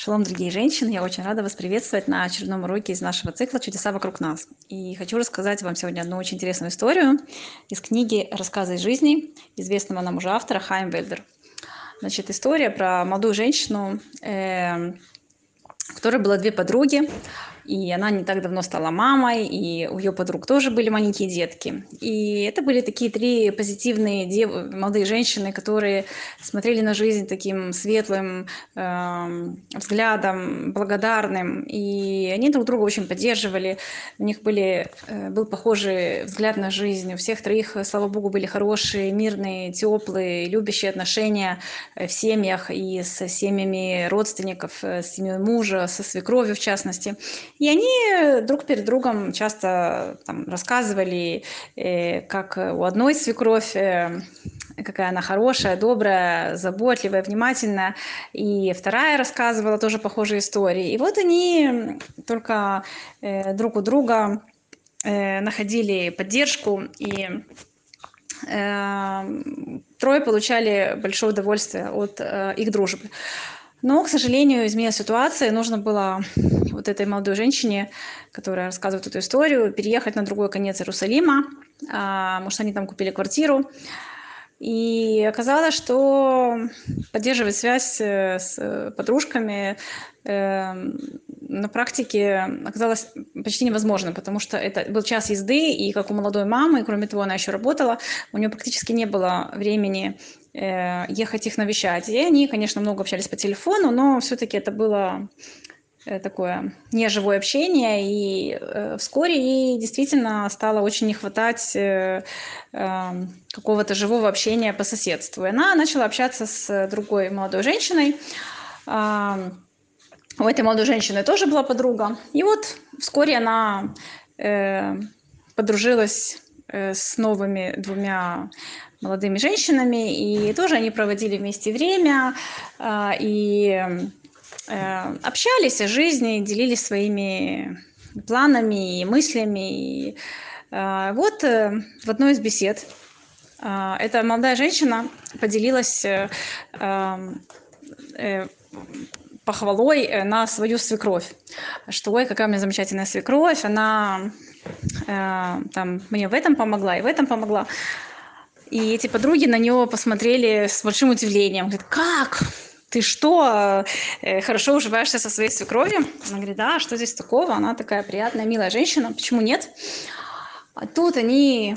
Шалом, дорогие женщины! Я очень рада вас приветствовать на очередном уроке из нашего цикла «Чудеса вокруг нас». И хочу рассказать вам сегодня одну очень интересную историю из книги «Рассказы из жизни» известного нам уже автора Хайм Вельдер. Значит, история про молодую женщину, э, у которой было две подруги и она не так давно стала мамой, и у ее подруг тоже были маленькие детки. И это были такие три позитивные дев... молодые женщины, которые смотрели на жизнь таким светлым э, взглядом, благодарным, и они друг друга очень поддерживали. У них были, э, был похожий взгляд на жизнь. У всех троих, слава богу, были хорошие, мирные, теплые, любящие отношения э, в семьях и с семьями родственников, э, с семьей мужа, со свекровью в частности. И они друг перед другом часто там, рассказывали, э, как у одной свекровь э, какая она хорошая, добрая, заботливая, внимательная. И вторая рассказывала тоже похожие истории. И вот они только э, друг у друга э, находили поддержку и э, трое получали большое удовольствие от э, их дружбы. Но, к сожалению, изменилась ситуация, нужно было вот этой молодой женщине, которая рассказывает эту историю, переехать на другой конец Иерусалима, а, может, они там купили квартиру. И оказалось, что поддерживать связь э, с подружками э, на практике оказалось почти невозможно, потому что это был час езды, и как у молодой мамы, кроме того, она еще работала, у нее практически не было времени ехать их навещать. И они, конечно, много общались по телефону, но все-таки это было Э, такое неживое общение, и э, вскоре ей действительно стало очень не хватать э, э, какого-то живого общения по соседству. И она начала общаться с другой молодой женщиной. Э, у этой молодой женщины тоже была подруга. И вот вскоре она э, подружилась э, с новыми двумя молодыми женщинами, и тоже они проводили вместе время, э, и Э, общались о жизни, делились своими планами и мыслями. И, э, вот э, в одной из бесед эта молодая женщина поделилась похвалой на свою свекровь, что ой, какая у меня замечательная свекровь, она там мне в этом помогла и в этом помогла. И эти подруги на нее посмотрели с большим удивлением. Говорят, как? ты что, э, хорошо уживаешься со своей свекровью? Она говорит, да, что здесь такого? Она такая приятная, милая женщина, почему нет? А тут они,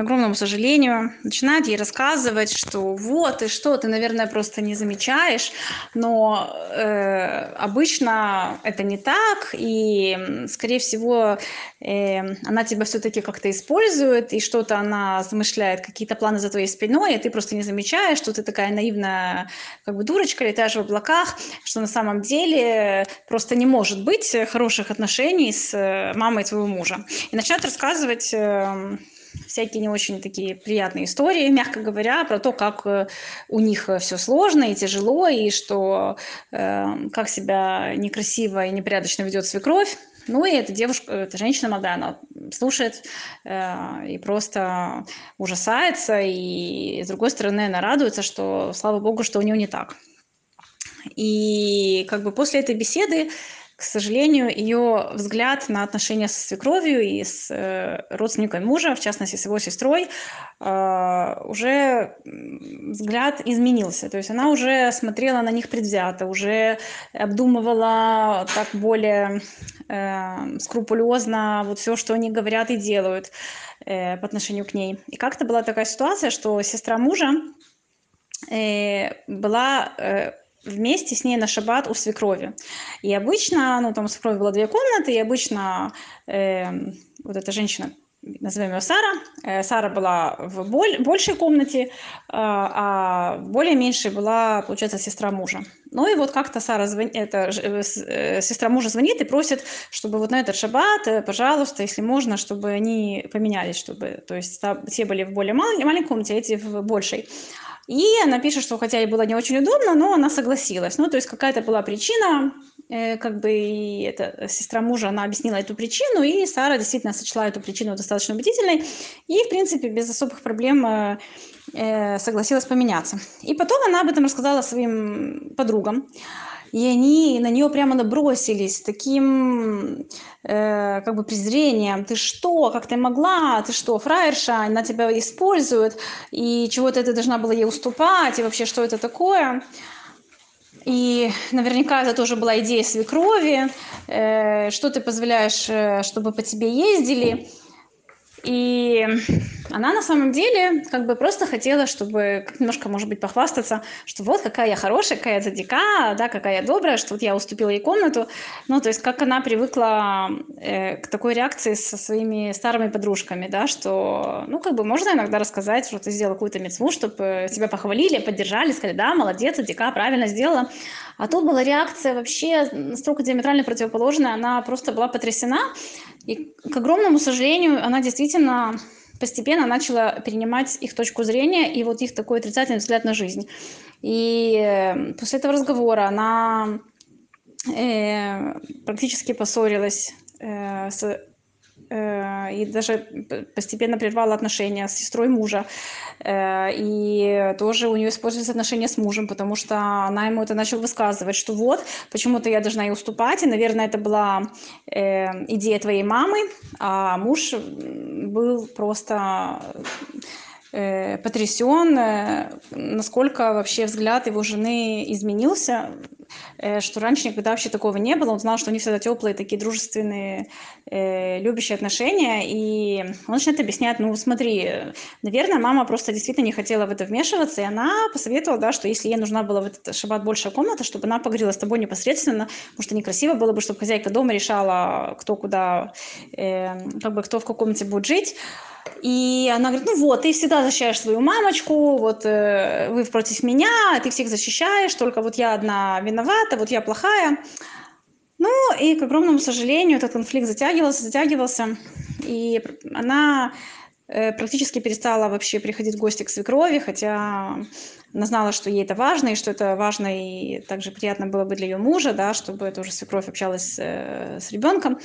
огромному сожалению, начинают ей рассказывать, что вот, и что, ты, наверное, просто не замечаешь, но э, обычно это не так, и, скорее всего, э, она тебя все-таки как-то использует, и что-то она замышляет, какие-то планы за твоей спиной, и ты просто не замечаешь, что ты такая наивная, как бы дурочка, летаешь в облаках, что на самом деле просто не может быть хороших отношений с э, мамой твоего мужа. И начинают рассказывать эм, всякие не очень такие приятные истории, мягко говоря, про то, как э, у них э, все сложно и тяжело, и что э, как себя некрасиво и непорядочно ведет свекровь. Ну и эта девушка, эта женщина молодая, она слушает э, и просто ужасается, и с другой стороны она радуется, что, слава богу, что у нее не так. И как бы после этой беседы к сожалению, ее взгляд на отношения со свекровью и с э, родственниками мужа, в частности, с его сестрой, э, уже взгляд изменился. То есть она уже смотрела на них предвзято, уже обдумывала так более э, скрупулезно вот все, что они говорят и делают э, по отношению к ней. И как-то была такая ситуация, что сестра мужа э, была э, вместе с ней на шаббат у свекрови. И обычно, ну, там у свекрови было две комнаты, и обычно э, вот эта женщина, назовем ее Сара, э, Сара была в боль, большей комнате, э, а более меньшей была, получается, сестра мужа. Ну и вот как-то Сара звонит, это, э, э, сестра мужа звонит и просит, чтобы вот на этот шаббат, э, пожалуйста, если можно, чтобы они поменялись, чтобы, то есть те были в более мал, маленькой комнате, а эти в большей. И она пишет, что хотя ей было не очень удобно, но она согласилась. Ну, то есть какая-то была причина, э, как бы и эта сестра мужа, она объяснила эту причину, и Сара действительно сочла эту причину достаточно убедительной, и, в принципе, без особых проблем э, э согласилась поменяться. И потом она об этом рассказала своим подругам. И они на нее прямо набросились таким э, как бы презрением. Ты что, как ты могла? Ты что, фраерша? Она тебя использует, и чего-то ты должна была ей уступать, и вообще что это такое? И наверняка это тоже была идея свекрови, э, что ты позволяешь, э, чтобы по тебе ездили. И она на самом деле как бы просто хотела, чтобы немножко, может быть, похвастаться, что вот какая я хорошая, какая я задика, да, какая я добрая, что вот я уступила ей комнату. Ну, то есть как она привыкла э, к такой реакции со своими старыми подружками, да, что, ну, как бы можно иногда рассказать, что ты сделала какую-то мецму, чтобы тебя похвалили, поддержали, сказали, да, молодец, задика, правильно сделала. А тут была реакция вообще настолько диаметрально противоположная, она просто была потрясена. И, к огромному сожалению, она действительно постепенно начала перенимать их точку зрения и вот их такой отрицательный взгляд на жизнь. И э, после этого разговора она э, практически поссорилась э, с и даже постепенно прервала отношения с сестрой мужа. Э, и тоже у нее используются отношения с мужем, потому что она ему это начала высказывать, что вот, почему-то я должна ей уступать. И, наверное, это была э, идея твоей мамы, а муж был просто потрясен, насколько вообще взгляд его жены изменился Э, что раньше никогда вообще такого не было. Он знал, что они всегда теплые, такие дружественные, э, любящие отношения. И он начинает объяснять, ну смотри, наверное, мама просто действительно не хотела в это вмешиваться, и она посоветовала, да, что если ей нужна была в этот шаббат большая комната, чтобы она поговорила с тобой непосредственно, потому что некрасиво было бы, чтобы хозяйка дома решала, кто куда, э, как бы кто в какой комнате будет жить. И она говорит, ну вот, ты всегда защищаешь свою мамочку, вот э, вы против меня, ты всех защищаешь, только вот я одна виновата, вот я плохая. Ну и, к огромному сожалению, этот конфликт затягивался, затягивался, и она э, практически перестала вообще приходить в гости к свекрови, хотя она знала, что ей это важно, и что это важно и также приятно было бы для ее мужа, да, чтобы тоже свекровь общалась э, с ребенком.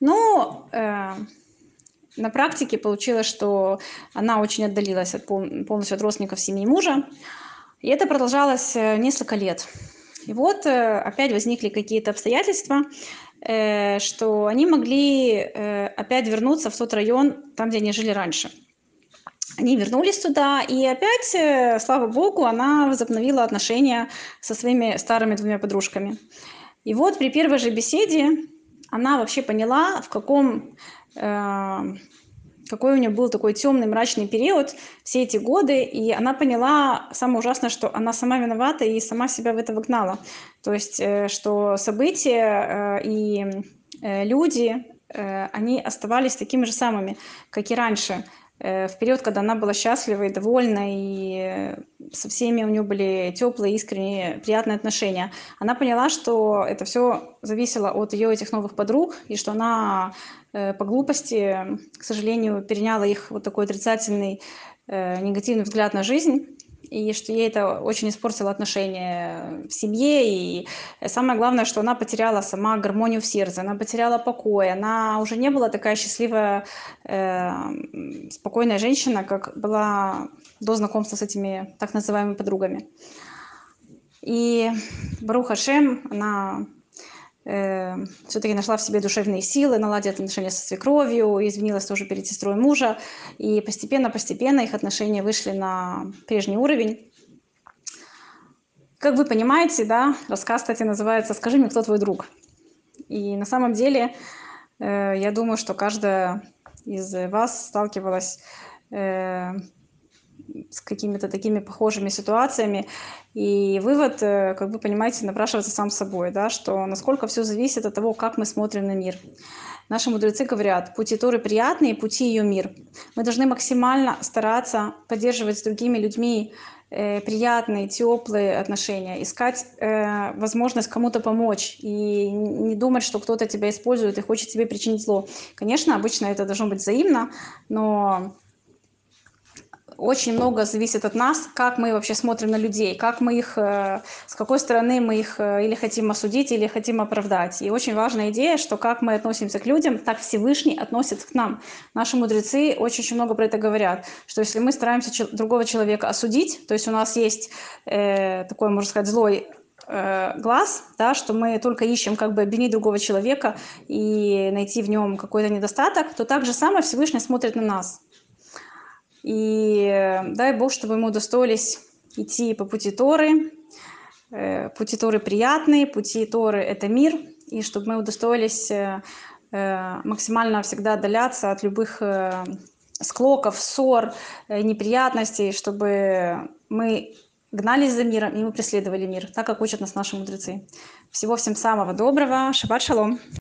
Но э, на практике получилось, что она очень отдалилась от, полностью от родственников семьи мужа. И это продолжалось э, несколько лет. И вот э, опять возникли какие-то обстоятельства, э, что они могли опять вернуться в тот район, там, где они жили раньше. Они вернулись туда, и опять, слава богу, она возобновила отношения со своими старыми двумя подружками. И вот при первой же беседе она вообще поняла, в каком какой у нее был такой темный, мрачный период все эти годы, и она поняла самое ужасное, что она сама виновата и сама себя в это выгнала. То есть, э, что события э, и э, люди, они оставались такими же самыми, как и раньше. Э, в период, когда она была счастлива и довольна, и со всеми у нее были теплые, искренние, приятные отношения. Она поняла, что это все зависело от ее этих новых подруг, и что она э, по глупости, к сожалению, переняла их вот такой отрицательный, э, негативный взгляд на жизнь и что ей это очень испортило отношения в семье, и самое главное, что она потеряла сама гармонию в сердце, она потеряла покой, она уже не была такая счастливая, э, спокойная женщина, как была до знакомства с этими так называемыми подругами. И Баруха Шем, она э, все-таки нашла в себе душевные силы, наладила отношения со свекровью, извинилась тоже перед сестрой мужа. И постепенно-постепенно их отношения вышли на прежний уровень. Как вы понимаете, да, рассказ, кстати, называется «Скажи мне, кто твой друг?». И на самом деле, э, я думаю, что каждая из вас сталкивалась э, с какими-то такими похожими ситуациями. И вывод, э, как вы понимаете, напрашивается сам собой, да, что насколько все зависит от того, как мы смотрим на мир. Наши мудрецы говорят, пути Торы приятные, пути ее мир. Мы должны максимально стараться поддерживать с другими людьми э, приятные, теплые отношения, искать э, возможность кому-то помочь и не думать, что кто-то тебя использует и хочет тебе причинить зло. Конечно, обычно это должно быть взаимно, но очень много зависит от нас, как мы вообще смотрим на людей, как мы их, э, с какой стороны мы их э, или хотим осудить, или хотим оправдать. И очень важная идея, что как мы относимся к людям, так Всевышний относится к нам. Наши мудрецы очень-очень много про это говорят, что если мы стараемся другого человека осудить, то есть у нас есть э, такой, можно сказать, злой э, глаз, да, что мы только ищем как бы обвинить другого человека и найти в нем какой-то недостаток, то так же самое Всевышний смотрит на нас. И э, дай Бог, чтобы мы удостоились идти по пути Торы. Э, пути Торы приятные, пути Торы – это мир. И чтобы мы удостоились э, максимально всегда отдаляться от любых склоков, ссор, неприятностей, чтобы мы гнались за миром, и мы преследовали мир, так как учат нас наши мудрецы. Всего всем самого доброго. Шаббат шалом.